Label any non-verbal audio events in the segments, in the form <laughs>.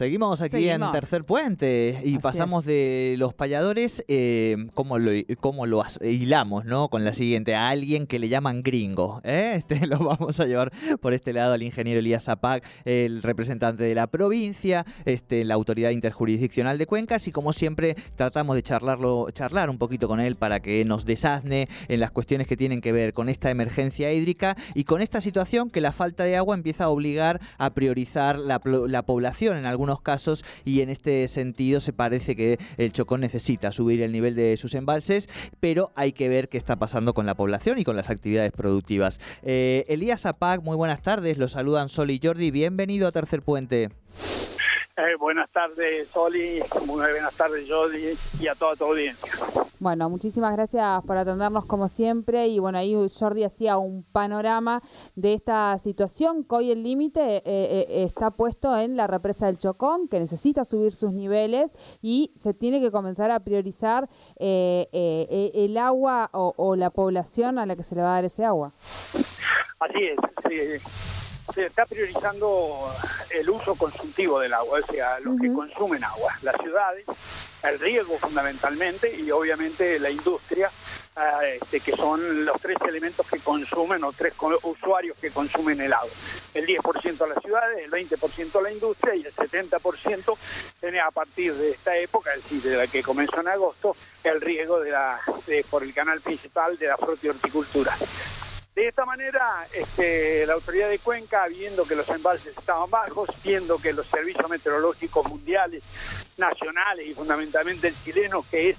Seguimos aquí en. Tercer Puente y Así pasamos de los payadores, eh, ¿cómo, lo, cómo lo hilamos, no? Con la siguiente, a alguien que le llaman gringo. ¿eh? <laughs> Este lo vamos a llevar por este lado al ingeniero Elías Zapac, el representante de la provincia, este, la autoridad interjurisdiccional de Cuencas y como siempre tratamos de charlarlo, charlar un poquito con él para que nos desasne en las cuestiones que tienen que ver con esta emergencia hídrica y con esta situación que la falta de agua empieza a obligar a priorizar la, la población en algunos casos y en este sentido se parece que el Chocón necesita subir el nivel de sus embalses, pero hay que ver qué está pasando con la población y con las actividades productivas. Eh, Elías Zapac, muy buenas tardes, los saludan Sol y Jordi, bienvenido a Tercer Puente. Eh, buenas tardes, Soli. Muy buenas tardes, Jody, y a toda tu audiencia. Bueno, muchísimas gracias por atendernos como siempre y bueno, ahí Jordi hacía un panorama de esta situación que hoy el límite eh, eh, está puesto en la represa del Chocón, que necesita subir sus niveles y se tiene que comenzar a priorizar eh, eh, el agua o, o la población a la que se le va a dar ese agua. Así es, sí. se está priorizando el uso consultivo del agua, o sea, los que consumen agua, las ciudades, el riego fundamentalmente y obviamente la industria, ah, este, que son los tres elementos que consumen o tres usuarios que consumen el agua. El 10% a las ciudades, el 20% a la industria y el 70% tiene a partir de esta época, es decir, de la que comenzó en agosto, el riego de la, de- por el canal principal de la fruta y horticultura. De esta manera, este, la autoridad de Cuenca, viendo que los embalses estaban bajos, viendo que los servicios meteorológicos mundiales, nacionales y fundamentalmente el chileno, que es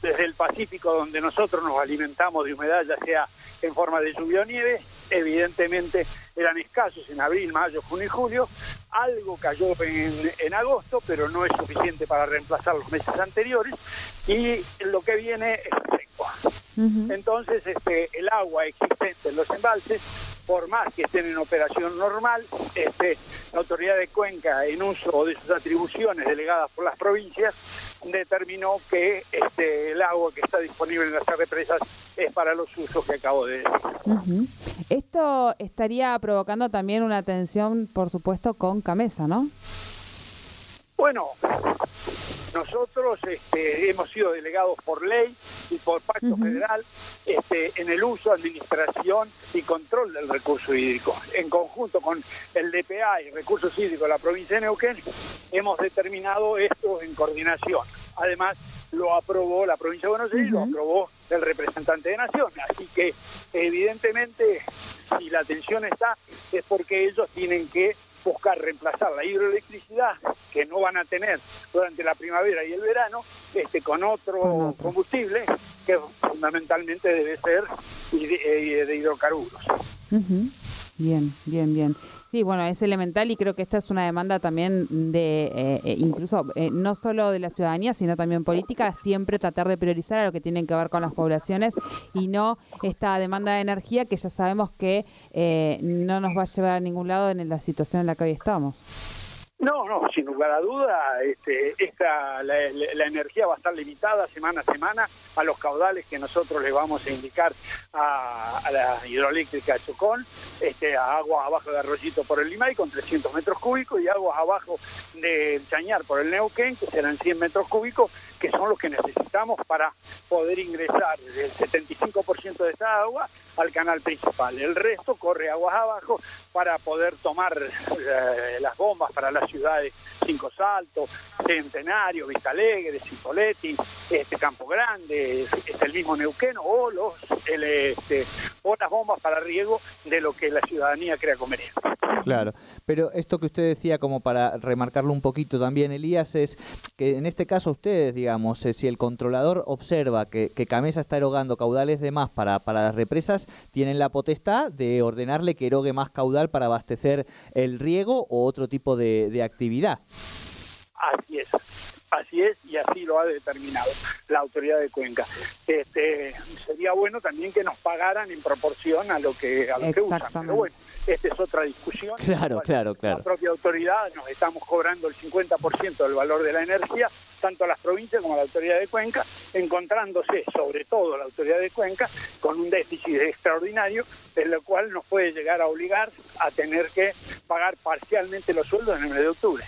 desde el Pacífico donde nosotros nos alimentamos de humedad, ya sea en forma de lluvia o nieve, evidentemente eran escasos en abril, mayo, junio y julio. Algo cayó en, en agosto, pero no es suficiente para reemplazar los meses anteriores. Y lo que viene Entonces, este, el agua existente en los embalses, por más que estén en operación normal, este, la autoridad de Cuenca, en uso de sus atribuciones delegadas por las provincias, determinó que este, el agua que está disponible en las represas es para los usos que acabo de decir. Esto estaría provocando también una tensión, por supuesto, con Camesa, ¿no? Bueno, nosotros este, hemos sido delegados por ley y por pacto federal este, en el uso, administración y control del recurso hídrico. En conjunto con el DPA y Recursos Hídricos de la provincia de Neuquén, hemos determinado esto en coordinación. Además, lo aprobó la provincia de Buenos Aires y lo aprobó el representante de Nación. Así que, evidentemente, si la tensión está, es porque ellos tienen que buscar reemplazar la hidroelectricidad que no van a tener durante la primavera y el verano este con otro, combustible que fundamentalmente debe ser eh, de hidrocarburos. Bien, bien, bien. Sí, bueno, es elemental y creo que esta es una demanda también de, eh, eh, incluso eh, no solo de la ciudadanía, sino también política, siempre tratar de priorizar a lo que tiene que ver con las poblaciones y no esta demanda de energía que ya sabemos que eh, no nos va a llevar a ningún lado en la situación en la que hoy estamos. No, no, sin lugar a duda, este, esta, la, energía va a estar limitada semana a semana a los caudales que nosotros le vamos a indicar a, a la hidroeléctrica de Chocón, este, a aguas abajo de Arroyito por el Limay con 300 metros cúbicos y aguas abajo de Chañar por el Neuquén, que serán 100 metros cúbicos, que son los que necesitamos para poder ingresar. El 75% de esa agua al canal principal. El resto corre aguas abajo para poder tomar eh, las bombas para las ciudades Cinco Saltos, Centenario, Vista Alegre, Cipolletti, este Campo Grande, este, el mismo Neuquén o los el, este, o las bombas para riego de lo que la ciudadanía crea conveniente. Claro, pero esto que usted decía, como para remarcarlo un poquito también, Elías, es que en este caso ustedes, digamos, eh, si el controlador observa que, Camesa está erogando caudales de más para, para las represas, tienen la potestad de ordenarle que erogue más caudal para abastecer el riego o otro tipo de actividad. Así es. así es y así lo ha determinado la autoridad de Cuenca. Este, sería bueno también que nos pagaran en proporción a lo que, a lo que usan, pero bueno, esta es otra discusión. Claro, claro, claro. La propia autoridad nos estamos cobrando el 50% del valor de la energía, tanto las provincias como la autoridad de Cuenca, encontrándose sobre todo la autoridad de Cuenca con un déficit extraordinario, en lo cual nos puede llegar a obligar a tener que pagar parcialmente los sueldos en el mes de octubre.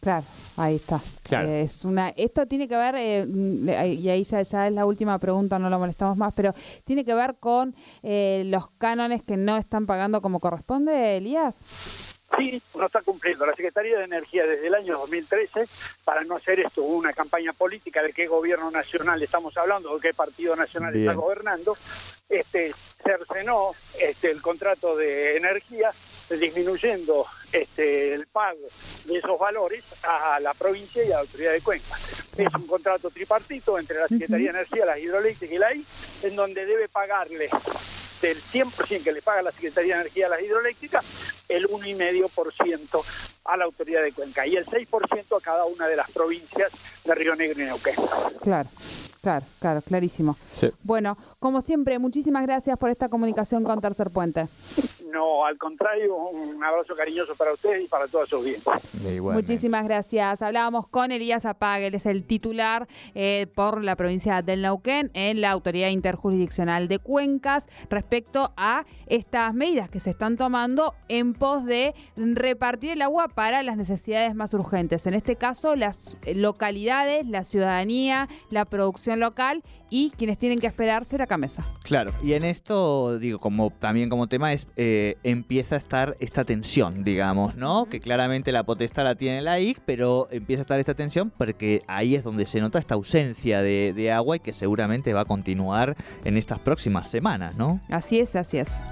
Claro. Ahí está. Claro. Eh, es una, esto tiene que ver, eh, y ahí ya es la última pregunta, no lo molestamos más, pero tiene que ver con eh, los cánones que no están pagando como corresponde, Elías. Sí, no está cumpliendo. La Secretaría de Energía desde el año 2013, para no hacer esto una campaña política de qué gobierno nacional estamos hablando, o qué partido nacional está gobernando, este, cercenó este, el contrato de energía disminuyendo este, el pago de esos valores a la provincia y a la autoridad de Cuenca. Es un contrato tripartito entre la Secretaría de Energía, la Hidroeléctrica y la I, en donde debe pagarle del 100% que le paga la Secretaría de Energía a las hidroeléctricas, el 1,5% a la autoridad de Cuenca y el 6% a cada una de las provincias de Río Negro y Neuquén. Claro. Claro, claro, clarísimo. Bueno, como siempre, muchísimas gracias por esta comunicación con Tercer Puente. No, al contrario, un abrazo cariñoso para ustedes y para todos sus bienes. Muchísimas gracias. Hablábamos con Elías Apague, él es el titular eh, por la provincia del Neuquén en la Autoridad Interjurisdiccional de Cuencas respecto a estas medidas que se están tomando en pos de repartir el agua para las necesidades más urgentes. En este caso, las localidades, la ciudadanía, la producción local y quienes tienen que esperar ser acá mesa. Claro, y en esto, digo, como también como tema es... Eh, empieza a estar esta tensión, digamos, ¿no? Que claramente la potestad la tiene la IG, pero empieza a estar esta tensión porque ahí es donde se nota esta ausencia de, de agua y que seguramente va a continuar en estas próximas semanas, ¿no? Así es, así es.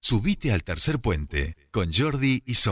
Subite al tercer puente con Jordi y Sol.